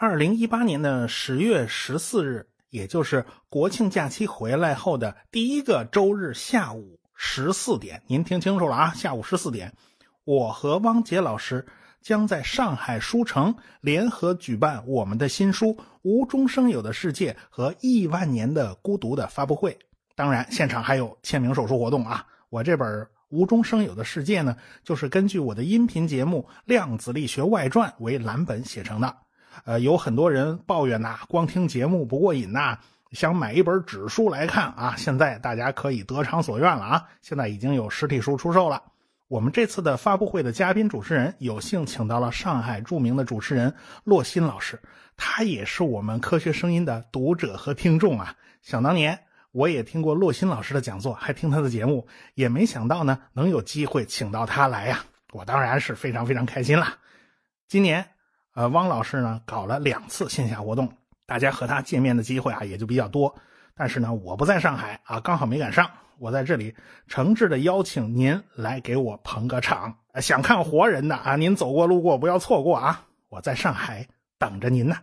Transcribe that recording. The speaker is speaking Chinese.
二零一八年的十月十四日，也就是国庆假期回来后的第一个周日下午十四点，您听清楚了啊！下午十四点，我和汪杰老师将在上海书城联合举办我们的新书《无中生有的世界》和《亿万年的孤独》的发布会。当然，现场还有签名手书活动啊！我这本《无中生有的世界》呢，就是根据我的音频节目《量子力学外传》为蓝本写成的。呃，有很多人抱怨呐，光听节目不过瘾呐，想买一本纸书来看啊。现在大家可以得偿所愿了啊，现在已经有实体书出售了。我们这次的发布会的嘉宾主持人有幸请到了上海著名的主持人洛欣老师，他也是我们科学声音的读者和听众啊。想当年我也听过洛欣老师的讲座，还听他的节目，也没想到呢能有机会请到他来呀，我当然是非常非常开心了。今年。呃，汪老师呢搞了两次线下活动，大家和他见面的机会啊也就比较多。但是呢，我不在上海啊，刚好没赶上。我在这里诚挚的邀请您来给我捧个场。想看活人的啊，您走过路过不要错过啊！我在上海等着您呢。